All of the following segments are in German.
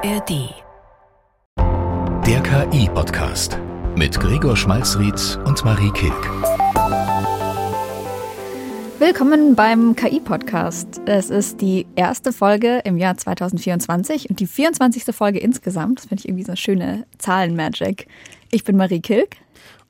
ARD. Der KI-Podcast mit Gregor Schmalzried und Marie Kilk. Willkommen beim KI-Podcast. Es ist die erste Folge im Jahr 2024 und die 24. Folge insgesamt. Das finde ich irgendwie so eine schöne Zahlenmagic. Ich bin Marie Kilk.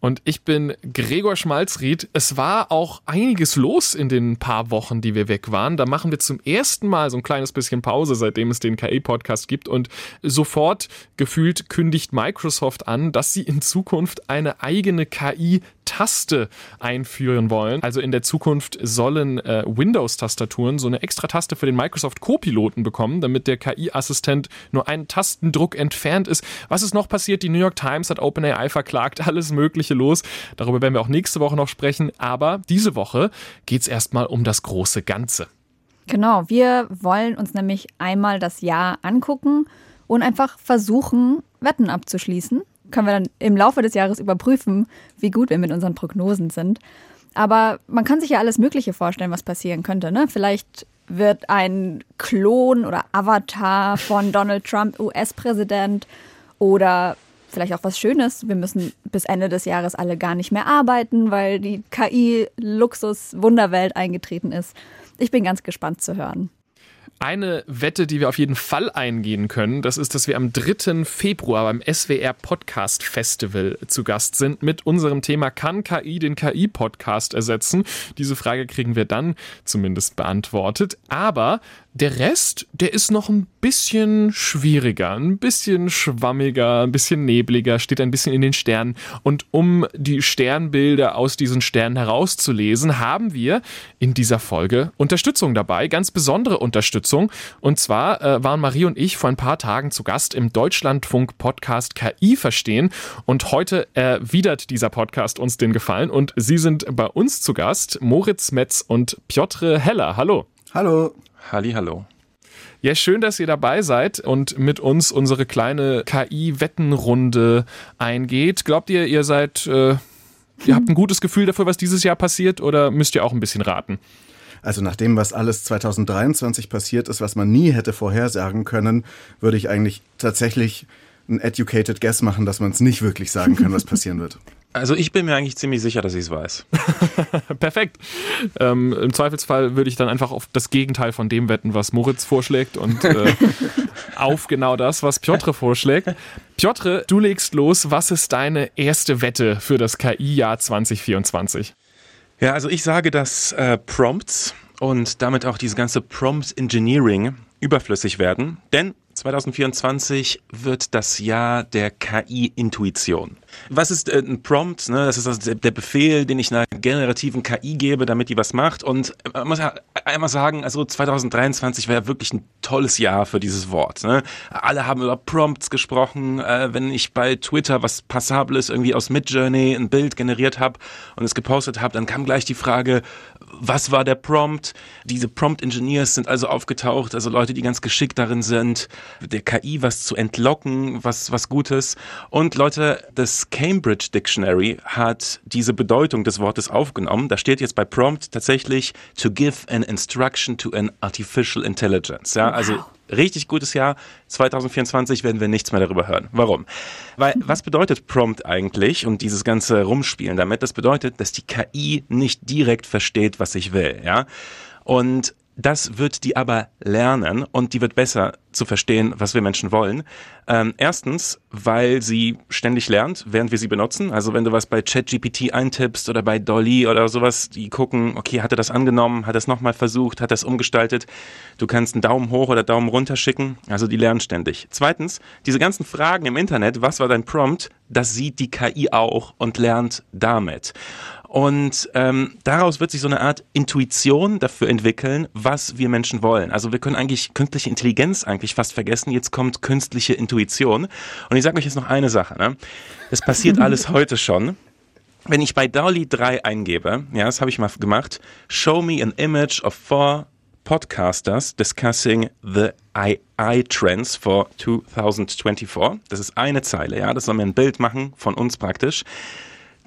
Und ich bin Gregor Schmalzried. Es war auch einiges los in den paar Wochen, die wir weg waren. Da machen wir zum ersten Mal so ein kleines bisschen Pause, seitdem es den KI-Podcast gibt. Und sofort gefühlt kündigt Microsoft an, dass sie in Zukunft eine eigene KI Taste einführen wollen. Also in der Zukunft sollen äh, Windows-Tastaturen so eine extra Taste für den Microsoft Co-Piloten bekommen, damit der KI-Assistent nur einen Tastendruck entfernt ist. Was ist noch passiert? Die New York Times hat OpenAI verklagt, alles Mögliche los. Darüber werden wir auch nächste Woche noch sprechen. Aber diese Woche geht es erstmal um das große Ganze. Genau, wir wollen uns nämlich einmal das Jahr angucken und einfach versuchen, Wetten abzuschließen können wir dann im Laufe des Jahres überprüfen, wie gut wir mit unseren Prognosen sind. Aber man kann sich ja alles Mögliche vorstellen, was passieren könnte. Ne? Vielleicht wird ein Klon oder Avatar von Donald Trump US-Präsident oder vielleicht auch was Schönes. Wir müssen bis Ende des Jahres alle gar nicht mehr arbeiten, weil die KI-Luxus-Wunderwelt eingetreten ist. Ich bin ganz gespannt zu hören. Eine Wette, die wir auf jeden Fall eingehen können, das ist, dass wir am 3. Februar beim SWR Podcast Festival zu Gast sind mit unserem Thema Kann KI den KI-Podcast ersetzen? Diese Frage kriegen wir dann zumindest beantwortet. Aber der Rest, der ist noch ein bisschen schwieriger, ein bisschen schwammiger, ein bisschen nebliger, steht ein bisschen in den Sternen. Und um die Sternbilder aus diesen Sternen herauszulesen, haben wir in dieser Folge Unterstützung dabei, ganz besondere Unterstützung. Und zwar äh, waren Marie und ich vor ein paar Tagen zu Gast im Deutschlandfunk-Podcast KI verstehen. Und heute erwidert dieser Podcast uns den Gefallen. Und sie sind bei uns zu Gast, Moritz Metz und Piotr Heller. Hallo. Hallo. Halli, hallo. Ja, schön, dass ihr dabei seid und mit uns unsere kleine KI-Wettenrunde eingeht. Glaubt ihr, ihr seid, äh, ihr habt ein gutes Gefühl dafür, was dieses Jahr passiert oder müsst ihr auch ein bisschen raten? Also nach dem, was alles 2023 passiert ist, was man nie hätte vorhersagen können, würde ich eigentlich tatsächlich ein educated guess machen, dass man es nicht wirklich sagen kann, was passieren wird. Also ich bin mir eigentlich ziemlich sicher, dass ich es weiß. Perfekt. Ähm, Im Zweifelsfall würde ich dann einfach auf das Gegenteil von dem wetten, was Moritz vorschlägt und äh, auf genau das, was Piotr vorschlägt. Piotr, du legst los. Was ist deine erste Wette für das KI-Jahr 2024? Ja, also ich sage, dass äh, Prompts und damit auch diese ganze Prompt Engineering überflüssig werden, denn 2024 wird das Jahr der KI-Intuition. Was ist äh, ein Prompt? Ne? Das ist also der Befehl, den ich einer generativen KI gebe, damit die was macht. Und man muss ja einmal sagen, also 2023 wäre wirklich ein tolles Jahr für dieses Wort. Ne? Alle haben über Prompts gesprochen. Äh, wenn ich bei Twitter was Passables irgendwie aus Midjourney ein Bild generiert habe und es gepostet habe, dann kam gleich die Frage, was war der Prompt? Diese Prompt-Engineers sind also aufgetaucht, also Leute, die ganz geschickt darin sind, der KI was zu entlocken, was, was Gutes. Und Leute, das Cambridge Dictionary hat diese Bedeutung des Wortes aufgenommen. Da steht jetzt bei Prompt tatsächlich to give an instruction to an artificial intelligence. Ja, also wow richtig gutes Jahr. 2024 werden wir nichts mehr darüber hören. Warum? Weil was bedeutet Prompt eigentlich und dieses ganze Rumspielen damit? Das bedeutet, dass die KI nicht direkt versteht, was ich will. Ja? Und das wird die aber lernen und die wird besser zu verstehen, was wir Menschen wollen. Ähm, erstens, weil sie ständig lernt, während wir sie benutzen. Also wenn du was bei ChatGPT eintippst oder bei Dolly oder sowas, die gucken, okay, hat er das angenommen, hat er es nochmal versucht, hat er es umgestaltet. Du kannst einen Daumen hoch oder Daumen runter schicken. Also die lernen ständig. Zweitens, diese ganzen Fragen im Internet, was war dein Prompt, das sieht die KI auch und lernt damit. Und ähm, daraus wird sich so eine Art Intuition dafür entwickeln, was wir Menschen wollen. Also wir können eigentlich künstliche Intelligenz eigentlich fast vergessen. Jetzt kommt künstliche Intuition. Und ich sage euch jetzt noch eine Sache. Ne? Das passiert alles heute schon. Wenn ich bei DALI 3 eingebe, ja, das habe ich mal gemacht, show me an image of four podcasters discussing the AI trends for 2024. Das ist eine Zeile, ja, das soll mir ein Bild machen von uns praktisch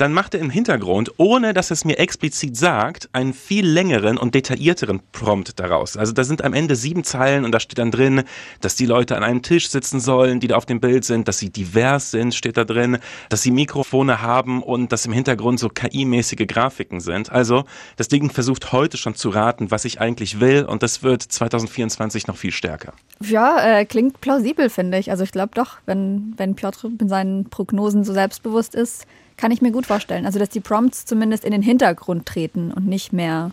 dann macht er im Hintergrund, ohne dass es mir explizit sagt, einen viel längeren und detaillierteren Prompt daraus. Also da sind am Ende sieben Zeilen und da steht dann drin, dass die Leute an einem Tisch sitzen sollen, die da auf dem Bild sind, dass sie divers sind, steht da drin, dass sie Mikrofone haben und dass im Hintergrund so KI-mäßige Grafiken sind. Also das Ding versucht heute schon zu raten, was ich eigentlich will und das wird 2024 noch viel stärker. Ja, äh, klingt plausibel, finde ich. Also ich glaube doch, wenn, wenn Piotr mit seinen Prognosen so selbstbewusst ist, kann ich mir gut vorstellen. Also dass die Prompts zumindest in den Hintergrund treten und nicht mehr,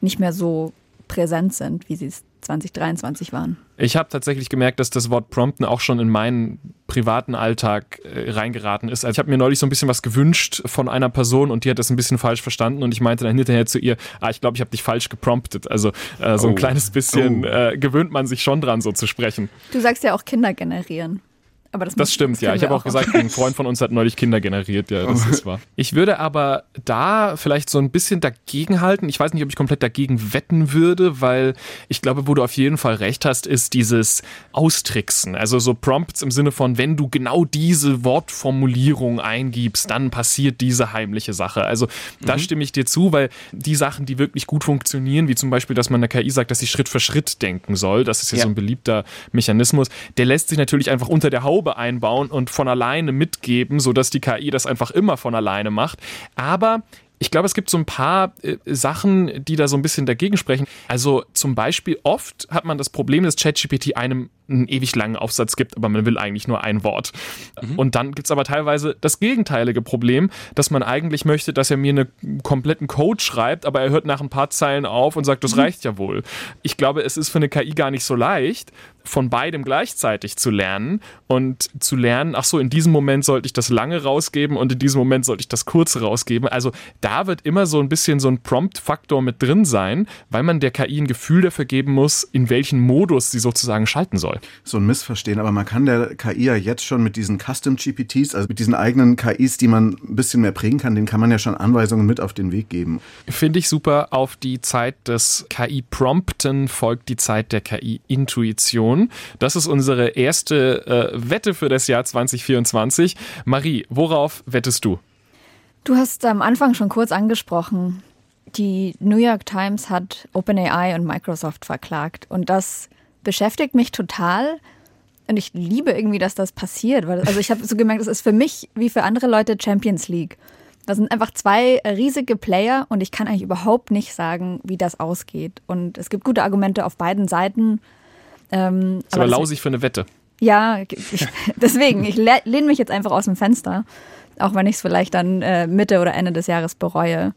nicht mehr so präsent sind, wie sie es 2023 waren. Ich habe tatsächlich gemerkt, dass das Wort Prompten auch schon in meinen privaten Alltag äh, reingeraten ist. Also ich habe mir neulich so ein bisschen was gewünscht von einer Person und die hat das ein bisschen falsch verstanden und ich meinte dann hinterher zu ihr, ah, ich glaube, ich habe dich falsch gepromptet. Also äh, so ein oh. kleines bisschen oh. äh, gewöhnt man sich schon dran, so zu sprechen. Du sagst ja auch Kinder generieren. Aber das, das stimmt, das ja. Ich habe auch gesagt, ein Freund von uns hat neulich Kinder generiert. Ja, das ist wahr. Ich würde aber da vielleicht so ein bisschen dagegen halten. Ich weiß nicht, ob ich komplett dagegen wetten würde, weil ich glaube, wo du auf jeden Fall recht hast, ist dieses Austricksen. Also so Prompts im Sinne von, wenn du genau diese Wortformulierung eingibst, dann passiert diese heimliche Sache. Also da mhm. stimme ich dir zu, weil die Sachen, die wirklich gut funktionieren, wie zum Beispiel, dass man der KI sagt, dass sie Schritt für Schritt denken soll, das ist ja, ja. so ein beliebter Mechanismus, der lässt sich natürlich einfach unter der Haube Schraube einbauen und von alleine mitgeben, sodass die KI das einfach immer von alleine macht. Aber ich glaube, es gibt so ein paar äh, Sachen, die da so ein bisschen dagegen sprechen. Also zum Beispiel oft hat man das Problem, dass ChatGPT einem einen ewig langen Aufsatz gibt, aber man will eigentlich nur ein Wort. Mhm. Und dann gibt es aber teilweise das gegenteilige Problem, dass man eigentlich möchte, dass er mir einen kompletten Code schreibt, aber er hört nach ein paar Zeilen auf und sagt, das mhm. reicht ja wohl. Ich glaube, es ist für eine KI gar nicht so leicht, von beidem gleichzeitig zu lernen und zu lernen, ach so, in diesem Moment sollte ich das lange rausgeben und in diesem Moment sollte ich das kurze rausgeben. Also da wird immer so ein bisschen so ein Prompt-Faktor mit drin sein, weil man der KI ein Gefühl dafür geben muss, in welchen Modus sie sozusagen schalten soll so ein Missverstehen, aber man kann der KI ja jetzt schon mit diesen Custom GPTs, also mit diesen eigenen KIs, die man ein bisschen mehr prägen kann, denen kann man ja schon Anweisungen mit auf den Weg geben. Finde ich super. Auf die Zeit des KI-Prompten folgt die Zeit der KI-Intuition. Das ist unsere erste äh, Wette für das Jahr 2024. Marie, worauf wettest du? Du hast am Anfang schon kurz angesprochen, die New York Times hat OpenAI und Microsoft verklagt und das beschäftigt mich total. Und ich liebe irgendwie, dass das passiert. Weil, also ich habe so gemerkt, es ist für mich wie für andere Leute Champions League. Das sind einfach zwei riesige Player und ich kann eigentlich überhaupt nicht sagen, wie das ausgeht. Und es gibt gute Argumente auf beiden Seiten. Ähm, ist aber, aber lausig für eine Wette. Ja, ich, deswegen, ich lehne mich jetzt einfach aus dem Fenster, auch wenn ich es vielleicht dann äh, Mitte oder Ende des Jahres bereue.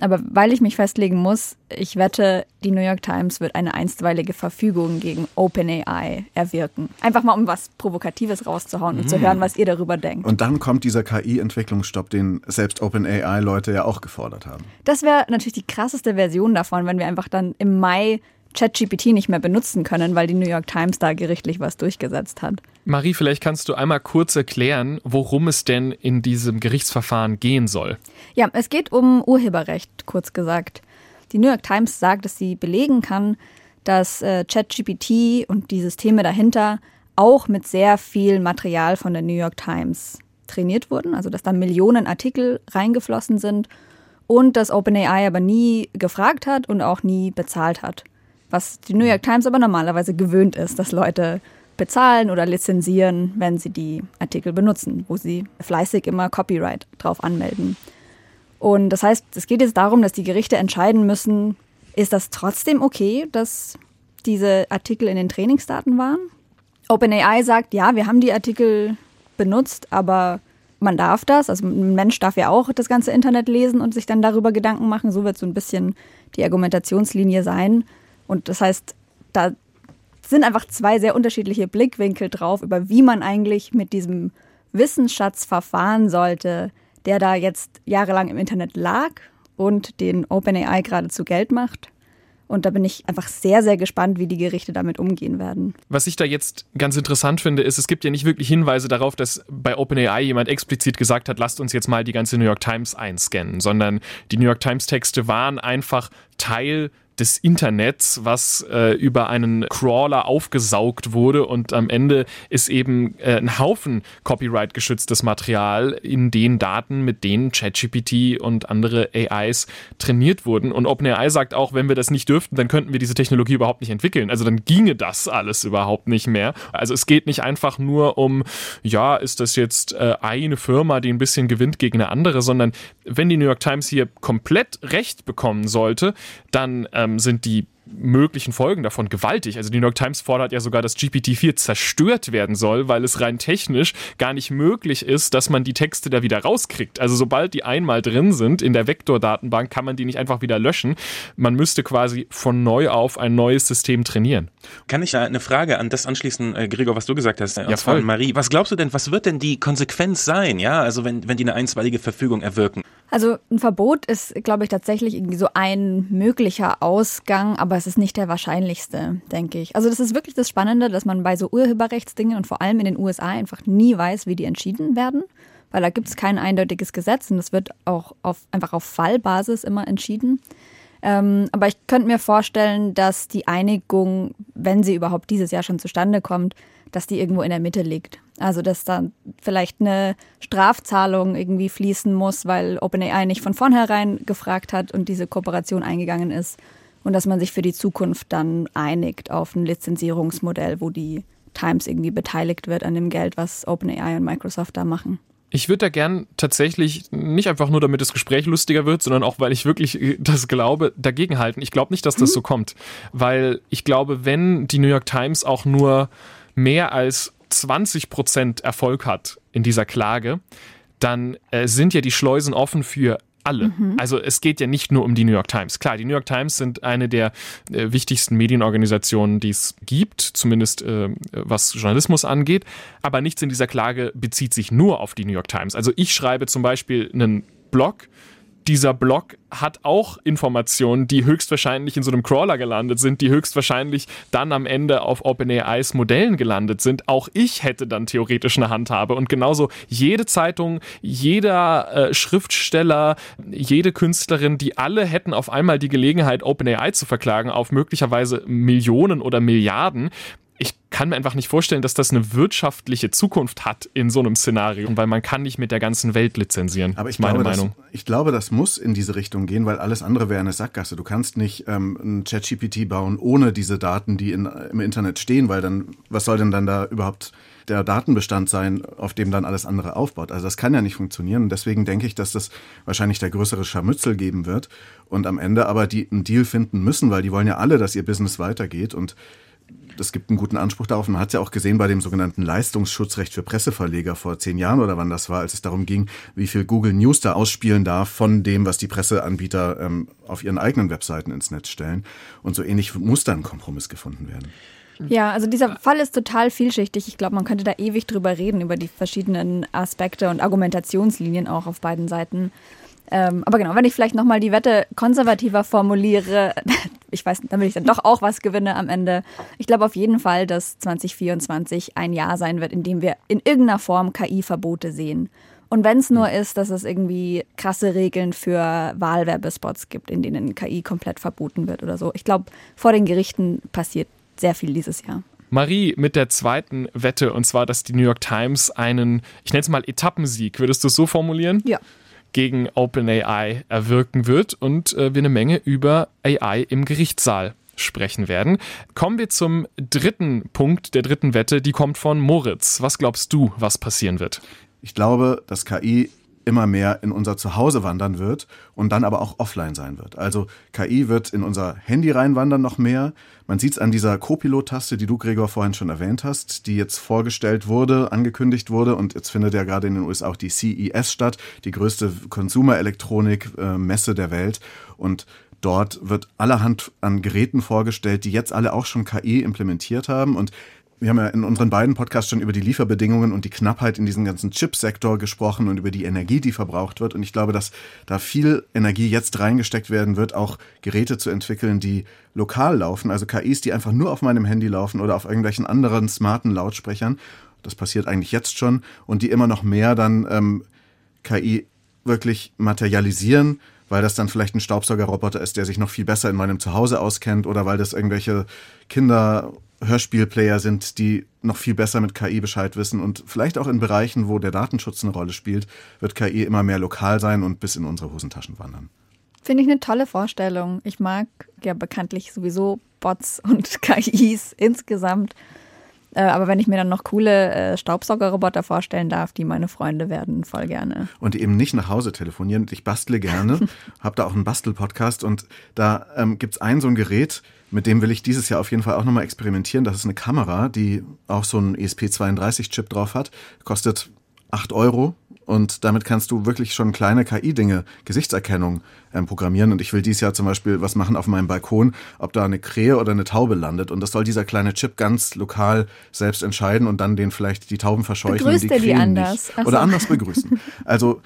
Aber weil ich mich festlegen muss, ich wette, die New York Times wird eine einstweilige Verfügung gegen OpenAI erwirken. Einfach mal, um was Provokatives rauszuhauen und zu hören, was ihr darüber denkt. Und dann kommt dieser KI-Entwicklungsstopp, den selbst OpenAI-Leute ja auch gefordert haben. Das wäre natürlich die krasseste Version davon, wenn wir einfach dann im Mai ChatGPT nicht mehr benutzen können, weil die New York Times da gerichtlich was durchgesetzt hat. Marie, vielleicht kannst du einmal kurz erklären, worum es denn in diesem Gerichtsverfahren gehen soll. Ja, es geht um Urheberrecht, kurz gesagt. Die New York Times sagt, dass sie belegen kann, dass äh, ChatGPT und die Systeme dahinter auch mit sehr viel Material von der New York Times trainiert wurden, also dass da Millionen Artikel reingeflossen sind und dass OpenAI aber nie gefragt hat und auch nie bezahlt hat was die New York Times aber normalerweise gewöhnt ist, dass Leute bezahlen oder lizenzieren, wenn sie die Artikel benutzen, wo sie fleißig immer Copyright drauf anmelden. Und das heißt, es geht jetzt darum, dass die Gerichte entscheiden müssen, ist das trotzdem okay, dass diese Artikel in den Trainingsdaten waren? OpenAI sagt, ja, wir haben die Artikel benutzt, aber man darf das. Also ein Mensch darf ja auch das ganze Internet lesen und sich dann darüber Gedanken machen. So wird so ein bisschen die Argumentationslinie sein. Und das heißt, da sind einfach zwei sehr unterschiedliche Blickwinkel drauf, über wie man eigentlich mit diesem Wissensschatz verfahren sollte, der da jetzt jahrelang im Internet lag und den OpenAI gerade zu Geld macht. Und da bin ich einfach sehr, sehr gespannt, wie die Gerichte damit umgehen werden. Was ich da jetzt ganz interessant finde, ist, es gibt ja nicht wirklich Hinweise darauf, dass bei OpenAI jemand explizit gesagt hat, lasst uns jetzt mal die ganze New York Times einscannen, sondern die New York Times Texte waren einfach Teil des Internets, was äh, über einen Crawler aufgesaugt wurde und am Ende ist eben äh, ein Haufen Copyright geschütztes Material in den Daten, mit denen ChatGPT und andere AIs trainiert wurden. Und OpenAI sagt auch, wenn wir das nicht dürften, dann könnten wir diese Technologie überhaupt nicht entwickeln. Also dann ginge das alles überhaupt nicht mehr. Also es geht nicht einfach nur um, ja, ist das jetzt äh, eine Firma, die ein bisschen gewinnt gegen eine andere, sondern wenn die New York Times hier komplett recht bekommen sollte, dann ähm, sind die möglichen Folgen davon gewaltig. Also die New York Times fordert ja sogar, dass GPT-4 zerstört werden soll, weil es rein technisch gar nicht möglich ist, dass man die Texte da wieder rauskriegt. Also sobald die einmal drin sind in der Vektor-Datenbank, kann man die nicht einfach wieder löschen. Man müsste quasi von neu auf ein neues System trainieren. Kann ich eine Frage an das anschließen, äh, Gregor, was du gesagt hast? Äh, ja, voll. Marie, was glaubst du denn, was wird denn die Konsequenz sein? Ja, also wenn, wenn die eine einstweilige Verfügung erwirken? Also ein Verbot ist, glaube ich, tatsächlich irgendwie so ein möglicher Ausgang, aber es ist nicht der wahrscheinlichste, denke ich. Also das ist wirklich das Spannende, dass man bei so Urheberrechtsdingen und vor allem in den USA einfach nie weiß, wie die entschieden werden, weil da gibt es kein eindeutiges Gesetz und es wird auch auf, einfach auf Fallbasis immer entschieden. Ähm, aber ich könnte mir vorstellen, dass die Einigung, wenn sie überhaupt dieses Jahr schon zustande kommt, dass die irgendwo in der Mitte liegt. Also dass da vielleicht eine Strafzahlung irgendwie fließen muss, weil OpenAI nicht von vornherein gefragt hat und diese Kooperation eingegangen ist. Und dass man sich für die Zukunft dann einigt auf ein Lizenzierungsmodell, wo die Times irgendwie beteiligt wird an dem Geld, was OpenAI und Microsoft da machen. Ich würde da gern tatsächlich nicht einfach nur, damit das Gespräch lustiger wird, sondern auch, weil ich wirklich äh, das glaube, dagegenhalten. Ich glaube nicht, dass das mhm. so kommt, weil ich glaube, wenn die New York Times auch nur mehr als 20 Prozent Erfolg hat in dieser Klage, dann äh, sind ja die Schleusen offen für alle. Mhm. Also es geht ja nicht nur um die New York Times. Klar, die New York Times sind eine der äh, wichtigsten Medienorganisationen, die es gibt, zumindest äh, was Journalismus angeht. Aber nichts in dieser Klage bezieht sich nur auf die New York Times. Also ich schreibe zum Beispiel einen Blog, dieser Blog hat auch Informationen, die höchstwahrscheinlich in so einem Crawler gelandet sind, die höchstwahrscheinlich dann am Ende auf OpenAIs Modellen gelandet sind. Auch ich hätte dann theoretisch eine Handhabe. Und genauso jede Zeitung, jeder äh, Schriftsteller, jede Künstlerin, die alle hätten auf einmal die Gelegenheit, OpenAI zu verklagen auf möglicherweise Millionen oder Milliarden ich kann mir einfach nicht vorstellen, dass das eine wirtschaftliche Zukunft hat in so einem Szenario, weil man kann nicht mit der ganzen Welt lizenzieren. Aber ich meine glaube, Meinung. Das, ich glaube, das muss in diese Richtung gehen, weil alles andere wäre eine Sackgasse. Du kannst nicht ähm, ein ChatGPT bauen ohne diese Daten, die in, im Internet stehen, weil dann, was soll denn dann da überhaupt der Datenbestand sein, auf dem dann alles andere aufbaut. Also das kann ja nicht funktionieren. Und deswegen denke ich, dass das wahrscheinlich der größere Scharmützel geben wird und am Ende aber die einen Deal finden müssen, weil die wollen ja alle, dass ihr Business weitergeht und es gibt einen guten Anspruch darauf. Man hat es ja auch gesehen bei dem sogenannten Leistungsschutzrecht für Presseverleger vor zehn Jahren oder wann das war, als es darum ging, wie viel Google News da ausspielen darf von dem, was die Presseanbieter ähm, auf ihren eigenen Webseiten ins Netz stellen. Und so ähnlich muss dann ein Kompromiss gefunden werden. Ja, also dieser Fall ist total vielschichtig. Ich glaube, man könnte da ewig drüber reden, über die verschiedenen Aspekte und Argumentationslinien auch auf beiden Seiten. Ähm, aber genau, wenn ich vielleicht nochmal die Wette konservativer formuliere, ich weiß, damit ich dann doch auch was gewinne am Ende. Ich glaube auf jeden Fall, dass 2024 ein Jahr sein wird, in dem wir in irgendeiner Form KI-Verbote sehen. Und wenn es nur ist, dass es irgendwie krasse Regeln für Wahlwerbespots gibt, in denen KI komplett verboten wird oder so. Ich glaube, vor den Gerichten passiert sehr viel dieses Jahr. Marie mit der zweiten Wette, und zwar, dass die New York Times einen, ich nenne es mal Etappensieg, würdest du es so formulieren? Ja gegen OpenAI erwirken wird und äh, wir eine Menge über AI im Gerichtssaal sprechen werden. Kommen wir zum dritten Punkt der dritten Wette, die kommt von Moritz. Was glaubst du, was passieren wird? Ich glaube, dass KI immer mehr in unser Zuhause wandern wird und dann aber auch offline sein wird. Also KI wird in unser Handy reinwandern noch mehr. Man sieht es an dieser Copilot-Taste, die du, Gregor, vorhin schon erwähnt hast, die jetzt vorgestellt wurde, angekündigt wurde und jetzt findet ja gerade in den USA auch die CES statt, die größte Consumer-Elektronik-Messe der Welt und Dort wird allerhand an Geräten vorgestellt, die jetzt alle auch schon KI implementiert haben. Und wir haben ja in unseren beiden Podcasts schon über die Lieferbedingungen und die Knappheit in diesem ganzen Chipsektor gesprochen und über die Energie, die verbraucht wird. Und ich glaube, dass da viel Energie jetzt reingesteckt werden wird, auch Geräte zu entwickeln, die lokal laufen, also KIs, die einfach nur auf meinem Handy laufen oder auf irgendwelchen anderen smarten Lautsprechern. Das passiert eigentlich jetzt schon und die immer noch mehr dann ähm, KI wirklich materialisieren weil das dann vielleicht ein Staubsaugerroboter ist, der sich noch viel besser in meinem Zuhause auskennt oder weil das irgendwelche Kinder Hörspielplayer sind, die noch viel besser mit KI Bescheid wissen und vielleicht auch in Bereichen, wo der Datenschutz eine Rolle spielt, wird KI immer mehr lokal sein und bis in unsere Hosentaschen wandern. Finde ich eine tolle Vorstellung. Ich mag ja bekanntlich sowieso Bots und KIs insgesamt. Äh, aber wenn ich mir dann noch coole äh, Staubsaugerroboter vorstellen darf, die meine Freunde werden, voll gerne. Und eben nicht nach Hause telefonieren. Ich bastle gerne, habe da auch einen Bastel-Podcast und da ähm, gibt es ein so ein Gerät, mit dem will ich dieses Jahr auf jeden Fall auch nochmal experimentieren. Das ist eine Kamera, die auch so einen ESP32-Chip drauf hat. Kostet 8 Euro und damit kannst du wirklich schon kleine KI-Dinge, Gesichtserkennung ähm, programmieren. Und ich will dieses Jahr zum Beispiel was machen auf meinem Balkon, ob da eine Krähe oder eine Taube landet. Und das soll dieser kleine Chip ganz lokal selbst entscheiden und dann den vielleicht die Tauben verscheuchen Begrüßt und die er die anders? Ach Oder so. anders begrüßen. Also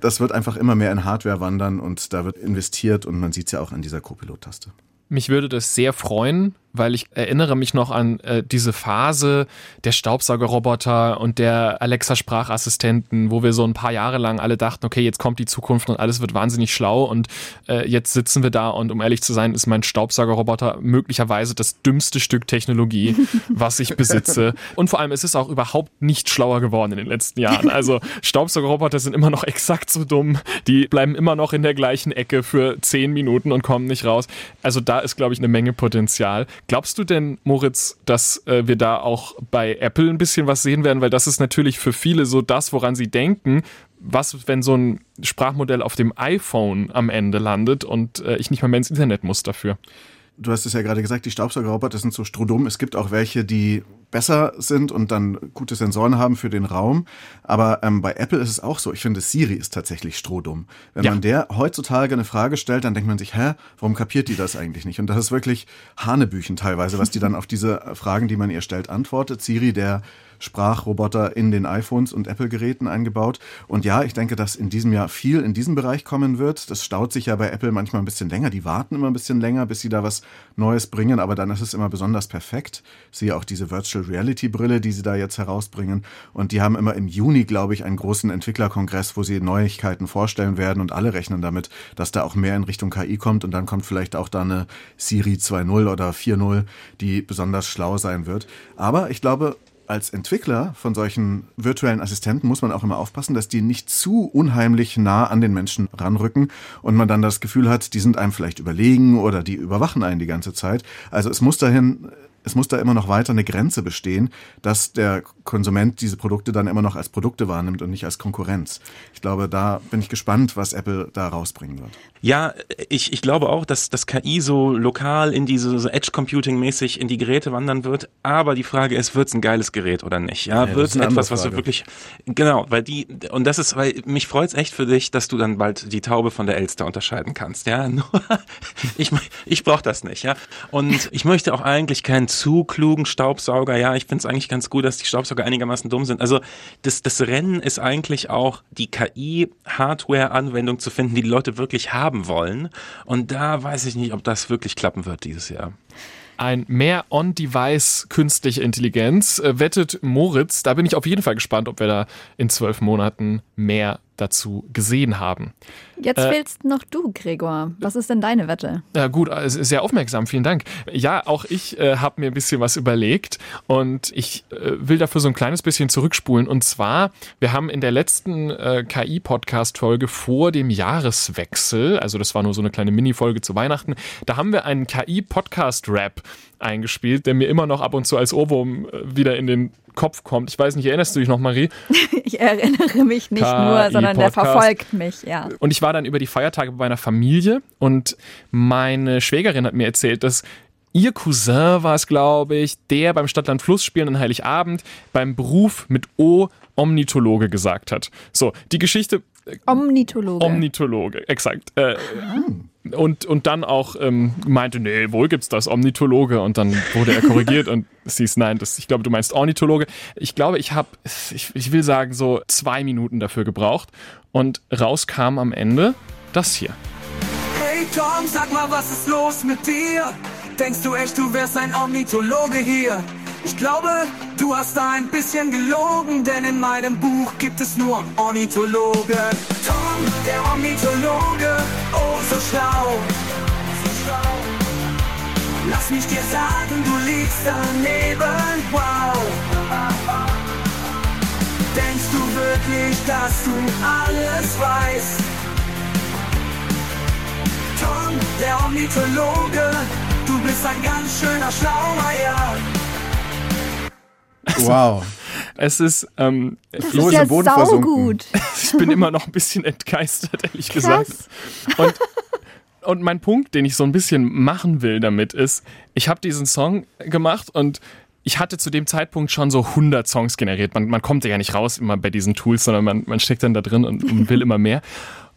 das wird einfach immer mehr in Hardware wandern und da wird investiert und man sieht es ja auch an dieser Co-Pilot-Taste. Mich würde das sehr freuen, weil ich erinnere mich noch an äh, diese Phase der Staubsaugerroboter und der Alexa-Sprachassistenten, wo wir so ein paar Jahre lang alle dachten, okay, jetzt kommt die Zukunft und alles wird wahnsinnig schlau und äh, jetzt sitzen wir da und um ehrlich zu sein, ist mein Staubsaugerroboter möglicherweise das dümmste Stück Technologie, was ich besitze. Und vor allem, es ist auch überhaupt nicht schlauer geworden in den letzten Jahren. Also Staubsaugerroboter sind immer noch exakt so dumm, die bleiben immer noch in der gleichen Ecke für zehn Minuten und kommen nicht raus. Also da ist, glaube ich, eine Menge Potenzial. Glaubst du denn, Moritz, dass äh, wir da auch bei Apple ein bisschen was sehen werden? Weil das ist natürlich für viele so das, woran sie denken. Was, wenn so ein Sprachmodell auf dem iPhone am Ende landet und äh, ich nicht mal mehr ins Internet muss dafür? Du hast es ja gerade gesagt, die Staubsaugerroboter sind so strohdumm. Es gibt auch welche, die besser sind und dann gute Sensoren haben für den Raum. Aber ähm, bei Apple ist es auch so. Ich finde, Siri ist tatsächlich strohdumm. Wenn Ja. man der heutzutage eine Frage stellt, dann denkt man sich, hä, warum kapiert die das eigentlich nicht? Und das ist wirklich Hanebüchen teilweise, was die dann auf diese Fragen, die man ihr stellt, antwortet. Siri, der Sprachroboter in den iPhones und Apple-Geräten eingebaut. Und ja, ich denke, dass in diesem Jahr viel in diesem Bereich kommen wird. Das staut sich ja bei Apple manchmal ein bisschen länger. Die warten immer ein bisschen länger, bis sie da was Neues bringen, aber dann ist es immer besonders perfekt. Siehe auch diese Virtual Reality Brille, die sie da jetzt herausbringen. Und die haben immer im Juni, glaube ich, einen großen Entwicklerkongress, wo sie Neuigkeiten vorstellen werden und alle rechnen damit, dass da auch mehr in Richtung KI kommt und dann kommt vielleicht auch da eine Siri 2.0 oder 4.0, die besonders schlau sein wird. Aber ich glaube, als Entwickler von solchen virtuellen Assistenten muss man auch immer aufpassen, dass die nicht zu unheimlich nah an den Menschen ranrücken und man dann das Gefühl hat, die sind einem vielleicht überlegen oder die überwachen einen die ganze Zeit. Also es muss dahin es muss da immer noch weiter eine Grenze bestehen, dass der Konsument diese Produkte dann immer noch als Produkte wahrnimmt und nicht als Konkurrenz. Ich glaube, da bin ich gespannt, was Apple da rausbringen wird. Ja, ich, ich glaube auch, dass das KI so lokal in diese so Edge Computing mäßig in die Geräte wandern wird. Aber die Frage ist, wird's ein geiles Gerät oder nicht? Ja, ist eine andere etwas, was du Frage. wirklich genau, weil die und das ist, weil mich freut's echt für dich, dass du dann bald die Taube von der Elster unterscheiden kannst. Ja, nur ich ich brauche das nicht. Ja, und ich möchte auch eigentlich keinen zu klugen Staubsauger. Ja, ich find's eigentlich ganz gut, dass die Staubsauger einigermaßen dumm sind. Also das das Rennen ist eigentlich auch die KI Hardware Anwendung zu finden, die die Leute wirklich haben wollen. Und da weiß ich nicht, ob das wirklich klappen wird dieses Jahr. Ein mehr On-Device künstliche Intelligenz äh, wettet Moritz. Da bin ich auf jeden Fall gespannt, ob wir da in zwölf Monaten mehr dazu gesehen haben. Jetzt Äh, fehlst noch du, Gregor. Was ist denn deine Wette? Ja, gut, sehr aufmerksam, vielen Dank. Ja, auch ich äh, habe mir ein bisschen was überlegt und ich äh, will dafür so ein kleines bisschen zurückspulen. Und zwar, wir haben in der letzten äh, KI-Podcast-Folge vor dem Jahreswechsel, also das war nur so eine kleine Mini-Folge zu Weihnachten, da haben wir einen KI-Podcast-Rap eingespielt, der mir immer noch ab und zu als Ohrwurm äh, wieder in den Kopf kommt. Ich weiß nicht, erinnerst du dich noch, Marie? Ich erinnere mich nicht KI nur, sondern der verfolgt mich, ja. Und ich war dann über die Feiertage bei meiner Familie und meine Schwägerin hat mir erzählt, dass ihr Cousin war es, glaube ich, der beim Stadtland Fluss spielen an Heiligabend beim Beruf mit O Omnithologe gesagt hat. So, die Geschichte Omnithologe. Omnithologe, exakt. Äh, und, und dann auch ähm, meinte, nee, wohl gibt's das, Omnithologe. Und dann wurde er korrigiert und es hieß, nein, das, ich glaube, du meinst Ornithologe. Ich glaube, ich habe, ich, ich will sagen, so zwei Minuten dafür gebraucht. Und raus kam am Ende das hier. Hey Tom, sag mal, was ist los mit dir? Denkst du echt, du wärst ein Ornithologe hier? Ich glaube, Du hast ein bisschen gelogen, denn in meinem Buch gibt es nur Ornithologen. Tom, der Ornithologe, oh so schlau. So schlau. Lass mich dir sagen, du liegst daneben, wow. Denkst du wirklich, dass du alles weißt? Tom, der Ornithologe, du bist ein ganz schöner Schlaumeier. Wow. Es ist, ähm, Das Flo ist ja im Boden saugut. ich bin immer noch ein bisschen entgeistert, ehrlich gesagt. Krass. Und, und mein Punkt, den ich so ein bisschen machen will damit, ist, ich habe diesen Song gemacht und ich hatte zu dem Zeitpunkt schon so 100 Songs generiert. Man, man kommt ja nicht raus immer bei diesen Tools, sondern man, man steckt dann da drin und, und will immer mehr.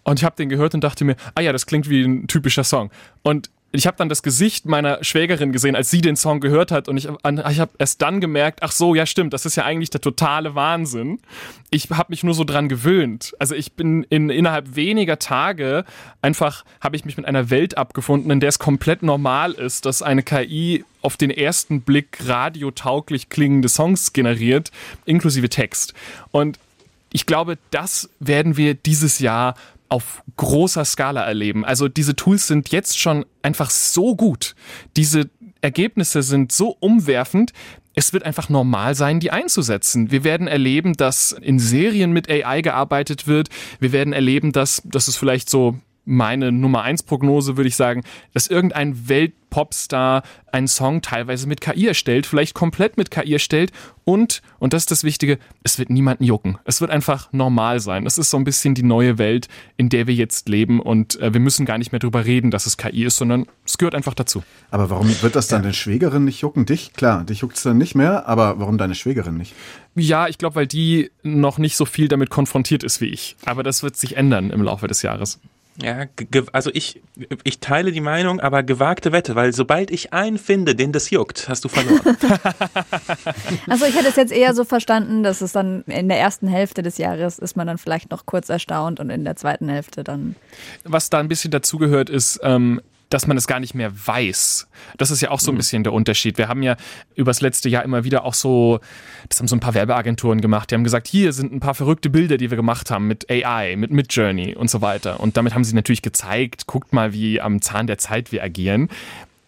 Und ich habe den gehört und dachte mir, ah ja, das klingt wie ein typischer Song. Und ich habe dann das Gesicht meiner Schwägerin gesehen, als sie den Song gehört hat und ich, ich habe erst dann gemerkt, ach so, ja stimmt, das ist ja eigentlich der totale Wahnsinn. Ich habe mich nur so dran gewöhnt. Also ich bin in innerhalb weniger Tage einfach habe ich mich mit einer Welt abgefunden, in der es komplett normal ist, dass eine KI auf den ersten Blick radiotauglich klingende Songs generiert, inklusive Text. Und ich glaube, das werden wir dieses Jahr auf großer Skala erleben. Also diese Tools sind jetzt schon einfach so gut. Diese Ergebnisse sind so umwerfend. Es wird einfach normal sein, die einzusetzen. Wir werden erleben, dass in Serien mit AI gearbeitet wird. Wir werden erleben, dass, das ist vielleicht so meine Nummer eins Prognose, würde ich sagen, dass irgendein Weltpopstar einen Song teilweise mit KI erstellt, vielleicht komplett mit KI erstellt und, und das ist das Wichtige, es wird niemanden jucken. Es wird einfach normal sein. Es ist so ein bisschen die neue Welt, in der wir jetzt leben und äh, wir müssen gar nicht mehr drüber reden, dass es KI ist, sondern es gehört einfach dazu. Aber warum wird das dann den Schwägerin nicht jucken? Dich? Klar, dich juckt es dann nicht mehr, aber warum deine Schwägerin nicht? Ja, ich glaube, weil die noch nicht so viel damit konfrontiert ist wie ich. Aber das wird sich ändern im Laufe des Jahres. Ja, also ich, ich teile die Meinung, aber gewagte Wette, weil sobald ich einen finde, den das juckt, hast du verloren. Also ich hätte es jetzt eher so verstanden, dass es dann in der ersten Hälfte des Jahres ist man dann vielleicht noch kurz erstaunt und in der zweiten Hälfte dann. was da ein bisschen dazugehört, ist, ähm, dass man es gar nicht mehr weiß. Das ist ja auch so ein bisschen der Unterschied. Wir haben ja übers letzte Jahr immer wieder auch so, das haben so ein paar Werbeagenturen gemacht, die haben gesagt, hier sind ein paar verrückte Bilder, die wir gemacht haben mit AI, mit Midjourney und so weiter. Und damit haben sie natürlich gezeigt, guckt mal, wie am Zahn der Zeit wir agieren.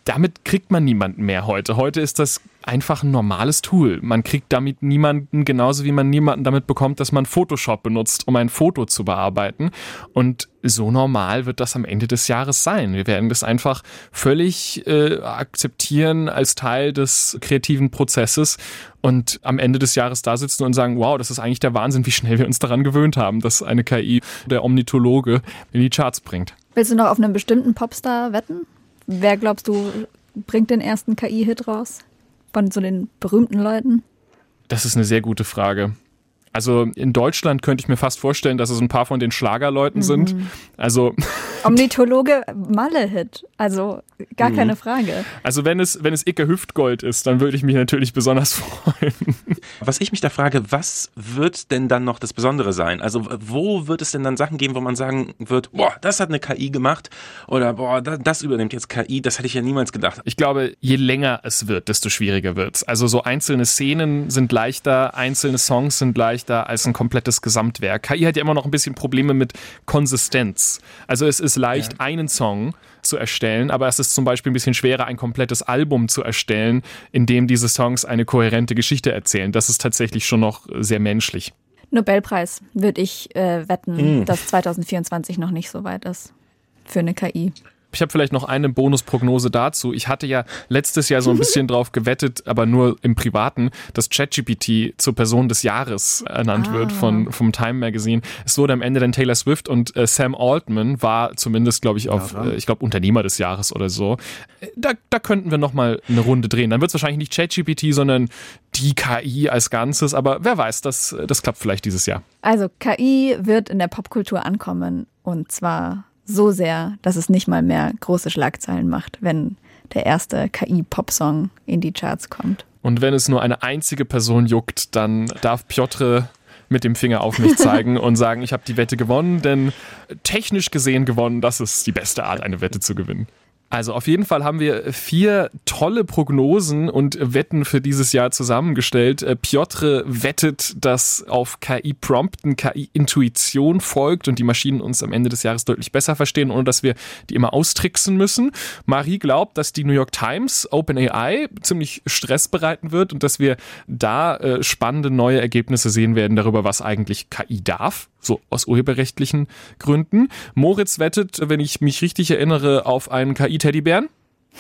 Damit kriegt man niemanden mehr heute. Heute ist das einfach ein normales Tool. Man kriegt damit niemanden, genauso wie man niemanden damit bekommt, dass man Photoshop benutzt, um ein Foto zu bearbeiten. Und so normal wird das am Ende des Jahres sein. Wir werden das einfach völlig äh, akzeptieren als Teil des kreativen Prozesses und am Ende des Jahres da sitzen und sagen, wow, das ist eigentlich der Wahnsinn, wie schnell wir uns daran gewöhnt haben, dass eine KI der Omnithologe in die Charts bringt. Willst du noch auf einen bestimmten Popstar wetten? Wer glaubst du bringt den ersten KI-Hit raus? Von so den berühmten Leuten? Das ist eine sehr gute Frage. Also in Deutschland könnte ich mir fast vorstellen, dass es ein paar von den Schlagerleuten sind. Also, Omnithologe Malle-Hit. Also gar Mhm. keine Frage. also wenn es, wenn es Icke Hüftgold ist, dann würde ich mich natürlich besonders freuen. Was ich mich da frage, was wird denn dann noch das Besondere sein? Also wo wird es denn dann Sachen geben, wo man sagen wird, boah, das hat eine KI gemacht oder boah, da- das übernimmt jetzt KI, das hätte ich ja niemals gedacht. Ich glaube, je länger es wird, desto schwieriger wird's. Also so einzelne Szenen sind leichter, einzelne Songs sind leichter als ein komplettes Gesamtwerk. KI hat ja immer noch ein bisschen Probleme mit Konsistenz. Also es ist leicht, einen Song zu erstellen, aber es ist zum Beispiel ein bisschen schwerer, ein komplettes Album zu erstellen, in dem diese Songs eine kohärente Geschichte erzählen. Das ist tatsächlich schon noch sehr menschlich. Nobelpreis würde ich äh, wetten, Mm. dass 2024 noch nicht so weit ist. Für eine KI. Ich habe vielleicht noch eine Bonusprognose dazu. Ich hatte ja letztes Jahr so ein bisschen drauf gewettet, aber nur im Privaten, dass ChatGPT zur Person des Jahres ernannt wird von, vom Time Magazine. Es wurde am Ende dann Taylor Swift und äh, Sam Altman war zumindest, glaube ich, auf, dran. äh, ich glaube, Unternehmer des Jahres oder so. Äh, Da, da könnten wir nochmal eine Runde drehen. Dann wird es wahrscheinlich nicht ChatGPT, sondern die KI als Ganzes. Aber wer weiß, das, das klappt vielleicht dieses Jahr. Also KI wird in der Popkultur ankommen und zwar so sehr, dass es nicht mal mehr große Schlagzeilen macht, wenn der erste KI-Pop-Song in die Charts kommt. Und wenn es nur eine einzige Person juckt, dann darf Piotr mit dem Finger auf mich zeigen und sagen, ich habe die Wette gewonnen, denn technisch gesehen gewonnen, das ist die beste Art, eine Wette zu gewinnen. Also auf jeden Fall haben wir vier tolle Prognosen und Wetten für dieses Jahr zusammengestellt. Äh, Piotr wettet, dass auf KI-Prompten KI-Intuition folgt und die Maschinen uns am Ende des Jahres deutlich besser verstehen, ohne dass wir die immer austricksen müssen. Marie glaubt, dass die New York Times OpenAI ziemlich Stress bereiten wird und dass wir da äh, spannende neue Ergebnisse sehen werden darüber, was eigentlich KI darf so aus urheberrechtlichen Gründen. Moritz wettet, wenn ich mich richtig erinnere, auf einen KI-Teddybären.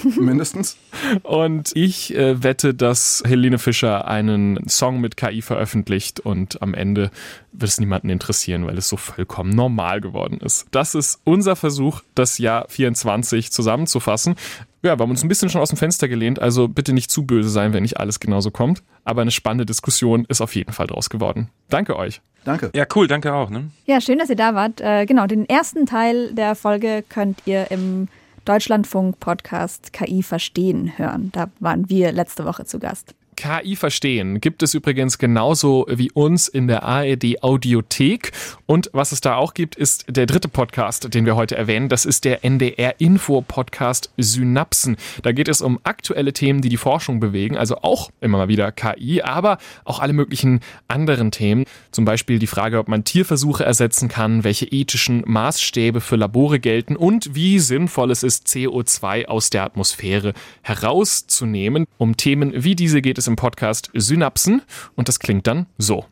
Mindestens. Und ich äh, wette, dass Helene Fischer einen Song mit KI veröffentlicht und am Ende wird es niemanden interessieren, weil es so vollkommen normal geworden ist. Das ist unser Versuch, das Jahr 24 zusammenzufassen. Ja, wir haben uns ein bisschen schon aus dem Fenster gelehnt, also bitte nicht zu böse sein, wenn nicht alles genauso kommt. Aber eine spannende Diskussion ist auf jeden Fall draus geworden. Danke euch. Danke. Ja, cool, danke auch. Ne? Ja, schön, dass ihr da wart. Äh, genau, den ersten Teil der Folge könnt ihr im Deutschlandfunk-Podcast KI verstehen hören. Da waren wir letzte Woche zu Gast. KI verstehen gibt es übrigens genauso wie uns in der ARD Audiothek. Und was es da auch gibt, ist der dritte Podcast, den wir heute erwähnen. Das ist der NDR Info Podcast Synapsen. Da geht es um aktuelle Themen, die die Forschung bewegen. Also auch immer mal wieder KI, aber auch alle möglichen anderen Themen. Zum Beispiel die Frage, ob man Tierversuche ersetzen kann, welche ethischen Maßstäbe für Labore gelten und wie sinnvoll es ist, CO2 aus der Atmosphäre herauszunehmen. Um Themen wie diese geht es es im Podcast Synapsen und das klingt dann so.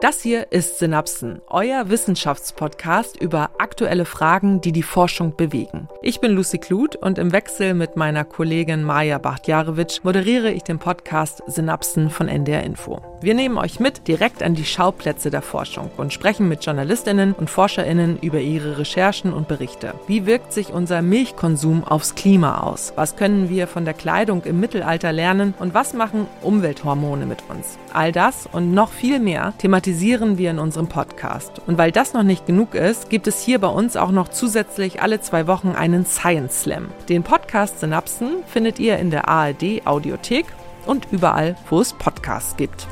Das hier ist Synapsen, euer Wissenschaftspodcast über aktuelle Fragen, die die Forschung bewegen. Ich bin Lucy Kluth und im Wechsel mit meiner Kollegin Maja Bachtjarewitsch moderiere ich den Podcast Synapsen von NDR Info. Wir nehmen euch mit direkt an die Schauplätze der Forschung und sprechen mit Journalistinnen und Forscherinnen über ihre Recherchen und Berichte. Wie wirkt sich unser Milchkonsum aufs Klima aus? Was können wir von der Kleidung im Mittelalter lernen und was machen Umwelthormone mit uns? All das und noch viel mehr thematisieren wir in unserem Podcast. Und weil das noch nicht genug ist, gibt es hier bei uns auch noch zusätzlich alle zwei Wochen einen Science Slam. Den Podcast Synapsen findet ihr in der ARD Audiothek und überall, wo es Podcasts gibt.